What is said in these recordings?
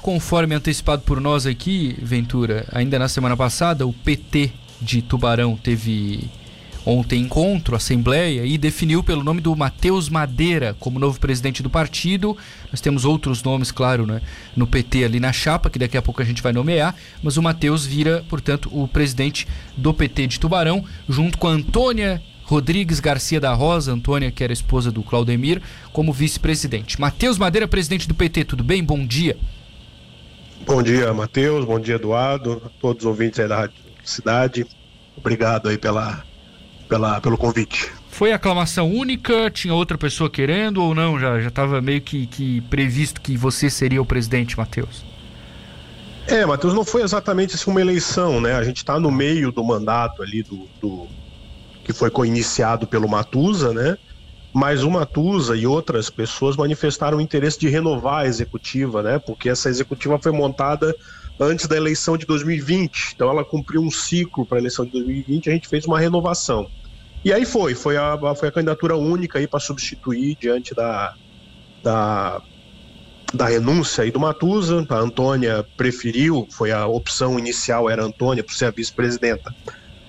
conforme antecipado por nós aqui, Ventura, ainda na semana passada, o PT de Tubarão teve ontem encontro, assembleia, e definiu pelo nome do Matheus Madeira como novo presidente do partido. Nós temos outros nomes, claro, né, no PT ali na chapa, que daqui a pouco a gente vai nomear, mas o Matheus vira, portanto, o presidente do PT de Tubarão, junto com a Antônia Rodrigues Garcia da Rosa, Antônia, que era esposa do Claudemir, como vice-presidente. Matheus Madeira, presidente do PT, tudo bem? Bom dia. Bom dia, Matheus. Bom dia, Eduardo. A todos os ouvintes aí da Rádio Cidade. Obrigado aí pela, pela, pelo convite. Foi aclamação única? Tinha outra pessoa querendo ou não? Já estava meio que, que previsto que você seria o presidente, Matheus? É, Matheus, não foi exatamente assim uma eleição, né? A gente está no meio do mandato ali do, do que foi iniciado pelo Matusa, né? Mas o Matusa e outras pessoas manifestaram o interesse de renovar a executiva, né? Porque essa executiva foi montada antes da eleição de 2020, então ela cumpriu um ciclo para a eleição de 2020, a gente fez uma renovação. E aí foi, foi a, foi a candidatura única aí para substituir diante da, da, da renúncia aí do Matusa. A Antônia preferiu, foi a opção inicial era a Antônia para ser a vice-presidenta,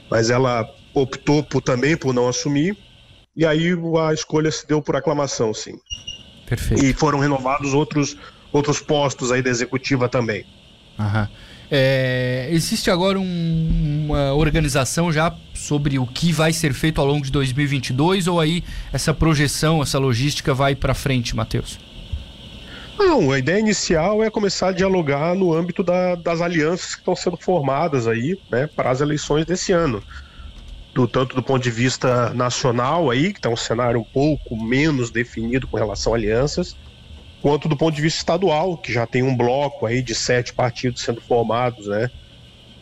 mas ela optou por, também por não assumir, e aí a escolha se deu por aclamação, sim. Perfeito. E foram renovados outros, outros postos aí da executiva também. Aham. É, existe agora um, uma organização já sobre o que vai ser feito ao longo de 2022 ou aí essa projeção, essa logística vai para frente, Matheus? Não, a ideia inicial é começar a dialogar no âmbito da, das alianças que estão sendo formadas aí, né, para as eleições desse ano do tanto do ponto de vista nacional aí, que está um cenário um pouco menos definido com relação a alianças, quanto do ponto de vista estadual, que já tem um bloco aí de sete partidos sendo formados, né,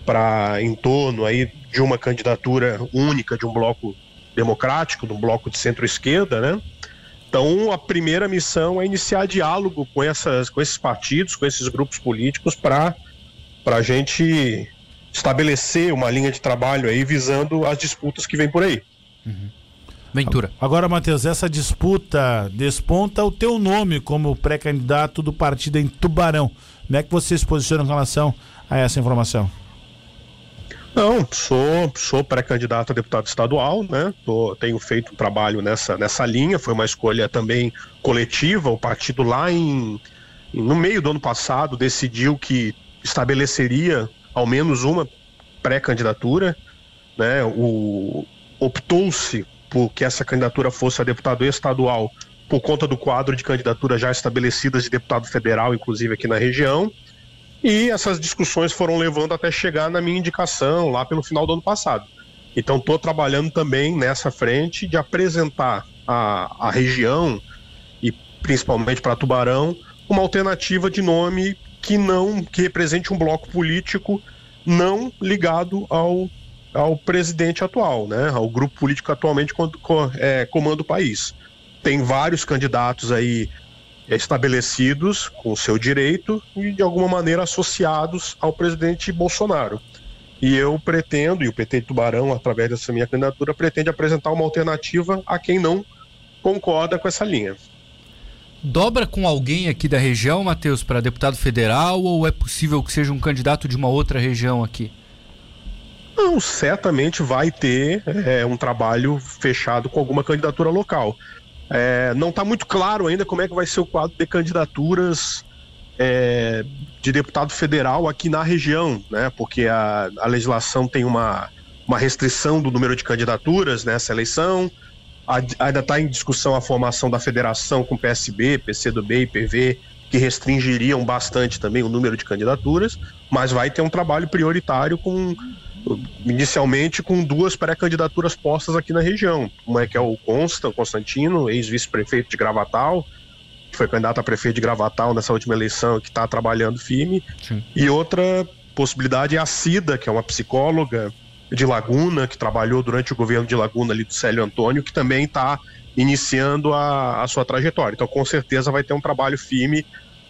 para em torno aí de uma candidatura única de um bloco democrático, de um bloco de centro-esquerda, né? Então, a primeira missão é iniciar diálogo com, essas, com esses partidos, com esses grupos políticos, para a gente estabelecer uma linha de trabalho aí visando as disputas que vem por aí. Uhum. Ventura. Agora, Matheus, essa disputa desponta o teu nome como pré-candidato do partido em Tubarão. Como é que você se posiciona em relação a essa informação? Não, sou, sou pré-candidato a deputado estadual, né? Tô, tenho feito um trabalho nessa, nessa linha, foi uma escolha também coletiva. O partido lá em, no meio do ano passado decidiu que estabeleceria ao menos uma pré-candidatura, né? O optou-se por que essa candidatura fosse a deputado estadual por conta do quadro de candidaturas já estabelecidas de deputado federal, inclusive aqui na região. E essas discussões foram levando até chegar na minha indicação lá pelo final do ano passado. Então estou trabalhando também nessa frente de apresentar a, a região e principalmente para Tubarão uma alternativa de nome que não que represente um bloco político não ligado ao, ao presidente atual, né? Ao grupo político atualmente é, comanda o país. Tem vários candidatos aí estabelecidos com seu direito e de alguma maneira associados ao presidente Bolsonaro. E eu pretendo, e o PT Tubarão, através dessa minha candidatura, pretende apresentar uma alternativa a quem não concorda com essa linha. Dobra com alguém aqui da região, Matheus, para deputado federal ou é possível que seja um candidato de uma outra região aqui? Não, certamente vai ter é, um trabalho fechado com alguma candidatura local. É, não está muito claro ainda como é que vai ser o quadro de candidaturas é, de deputado federal aqui na região, né? Porque a, a legislação tem uma, uma restrição do número de candidaturas nessa eleição ainda está em discussão a formação da federação com PSB, PCdoB e PV, que restringiriam bastante também o número de candidaturas, mas vai ter um trabalho prioritário com inicialmente com duas pré-candidaturas postas aqui na região. Uma é que é o Constant Constantino, ex-vice-prefeito de Gravatal, que foi candidato a prefeito de Gravatal nessa última eleição, que está trabalhando firme. Sim. E outra possibilidade é a Cida, que é uma psicóloga de Laguna, que trabalhou durante o governo de Laguna ali do Célio Antônio, que também está iniciando a, a sua trajetória. Então, com certeza, vai ter um trabalho firme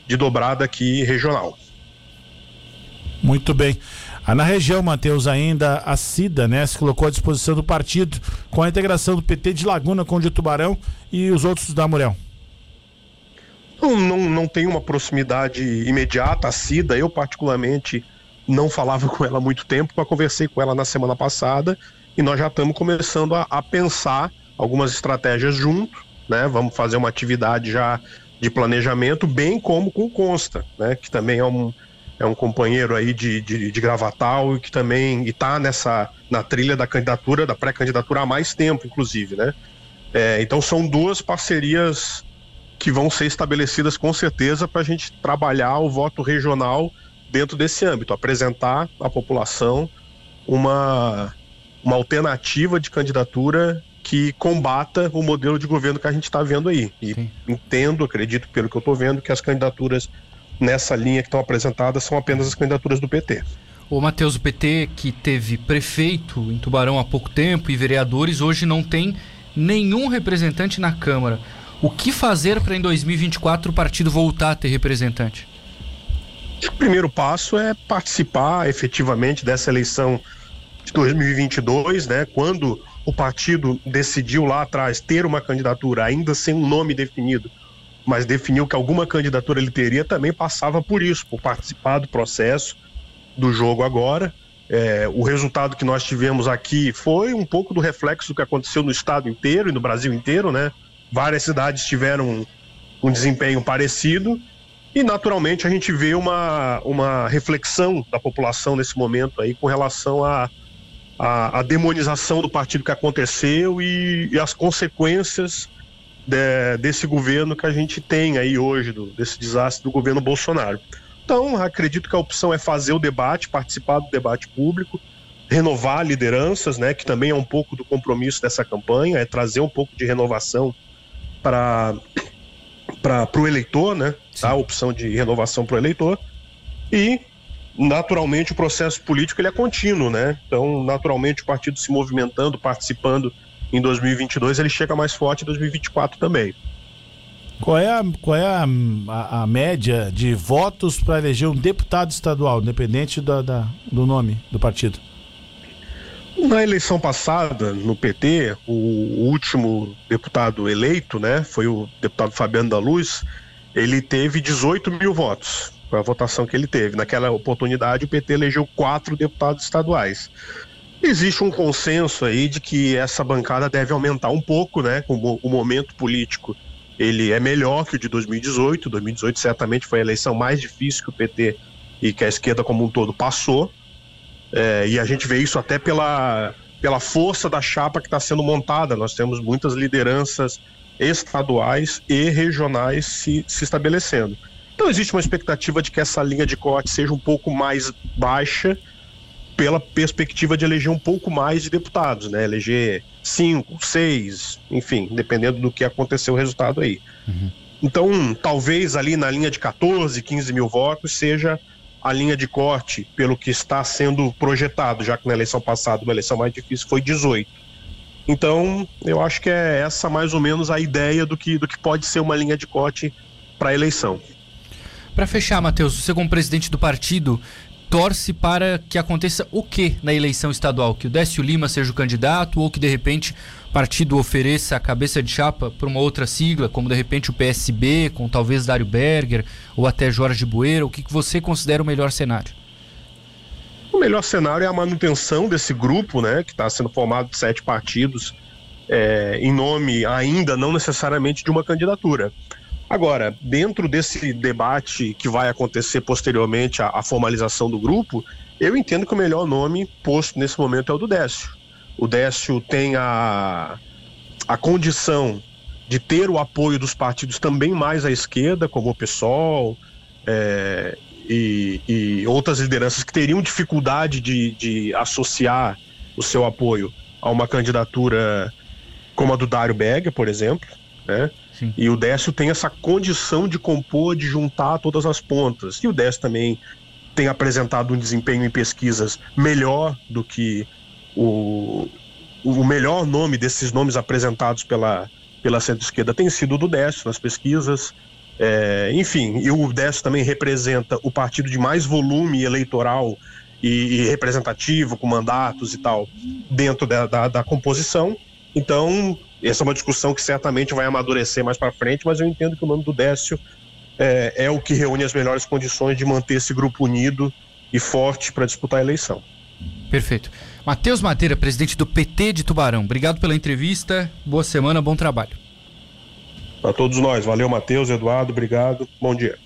de dobrada aqui regional. Muito bem. Ah, na região, Matheus, ainda a CIDA, né, se colocou à disposição do partido com a integração do PT de Laguna com o de Tubarão e os outros da Murel. Não, não, não tem uma proximidade imediata, a Cida. Eu, particularmente, não falava com ela há muito tempo, mas conversei com ela na semana passada e nós já estamos começando a, a pensar algumas estratégias junto, né? Vamos fazer uma atividade já de planejamento, bem como com o Consta, né? Que também é um, é um companheiro aí de, de, de Gravatal e que também está nessa na trilha da candidatura, da pré-candidatura há mais tempo, inclusive, né? É, então são duas parcerias que vão ser estabelecidas com certeza para a gente trabalhar o voto regional dentro desse âmbito, apresentar à população uma, uma alternativa de candidatura que combata o modelo de governo que a gente está vendo aí. E Sim. entendo, acredito, pelo que eu estou vendo, que as candidaturas nessa linha que estão apresentadas são apenas as candidaturas do PT. O Matheus, o PT que teve prefeito em Tubarão há pouco tempo e vereadores, hoje não tem nenhum representante na Câmara. O que fazer para em 2024 o partido voltar a ter representante? O primeiro passo é participar efetivamente dessa eleição de 2022, né? Quando o partido decidiu lá atrás ter uma candidatura, ainda sem um nome definido, mas definiu que alguma candidatura ele teria, também passava por isso, por participar do processo do jogo agora. É, o resultado que nós tivemos aqui foi um pouco do reflexo do que aconteceu no estado inteiro e no Brasil inteiro, né? Várias cidades tiveram um, um desempenho parecido e naturalmente a gente vê uma, uma reflexão da população nesse momento aí com relação à a, a, a, demonização do partido que aconteceu e, e as consequências de, desse governo que a gente tem aí hoje, do, desse desastre do governo Bolsonaro. Então, acredito que a opção é fazer o debate, participar do debate público, renovar lideranças, né, que também é um pouco do compromisso dessa campanha, é trazer um pouco de renovação para para o eleitor, né? Tá? A opção de renovação para o eleitor. E, naturalmente, o processo político ele é contínuo, né? Então, naturalmente, o partido se movimentando, participando em 2022, ele chega mais forte em 2024 também. Qual é a, qual é a, a, a média de votos para eleger um deputado estadual, independente da, da, do nome do partido? Na eleição passada, no PT, o, último deputado eleito, né, foi o deputado Fabiano da Luz, ele teve 18 mil votos. Foi a votação que ele teve. Naquela oportunidade, o PT elegeu quatro deputados estaduais. Existe um consenso aí de que essa bancada deve aumentar um pouco, né? O, o momento político ele é melhor que o de 2018. 2018 certamente foi a eleição mais difícil que o PT e que a esquerda como um todo passou. É, e a gente vê isso até pela, pela força da chapa que está sendo montada. Nós temos muitas lideranças estaduais e regionais se, se estabelecendo. Então existe uma expectativa de que essa linha de corte seja um pouco mais baixa pela perspectiva de eleger um pouco mais de deputados, né? Eleger cinco, seis, enfim, dependendo do que acontecer o resultado aí. Uhum. Então, talvez ali na linha de 14, 15 mil votos seja a linha de corte pelo que está sendo projetado, já que na eleição passada, uma eleição mais difícil, foi 18. Então, eu acho que é essa mais ou menos a ideia do que, do que pode ser uma linha de corte para a eleição. Para fechar, Matheus, você como presidente do partido torce para que aconteça o que na eleição estadual? Que o Décio Lima seja o candidato ou que de repente partido ofereça a cabeça de chapa para uma outra sigla, como de repente o PSB, com talvez Dário Berger ou até Jorge Bueira? O que, que você considera o melhor cenário? O melhor cenário é a manutenção desse grupo, né, que está sendo formado de sete partidos, é, em nome ainda não necessariamente de uma candidatura. Agora, dentro desse debate que vai acontecer posteriormente à, à, formalização do grupo, eu entendo que o melhor nome posto nesse momento é o do Décio. O Décio tem a, a condição de ter o apoio dos partidos também mais à esquerda, como o PSOL é, e, e, outras lideranças que teriam dificuldade de, de associar o seu apoio a uma candidatura como a do Dário Berger, por exemplo. Né? Sim. E o Décio tem essa condição de compor, de juntar todas as pontas. E o Décio também tem apresentado um desempenho em pesquisas melhor do que o, o melhor nome desses nomes apresentados pela, pela centro-esquerda tem sido o do Décio nas pesquisas. É, enfim, e o Décio também representa o partido de mais volume eleitoral e, e representativo, com mandatos e tal, dentro da, da, da composição. Então, essa é uma discussão que certamente vai amadurecer mais para frente, mas eu entendo que o nome do Décio é, é o que reúne as melhores condições de manter esse grupo unido e forte para disputar a eleição. Perfeito. Matheus Madeira, presidente do PT de Tubarão, obrigado pela entrevista, boa semana, bom trabalho. Para todos nós, valeu Matheus, Eduardo, obrigado, bom dia.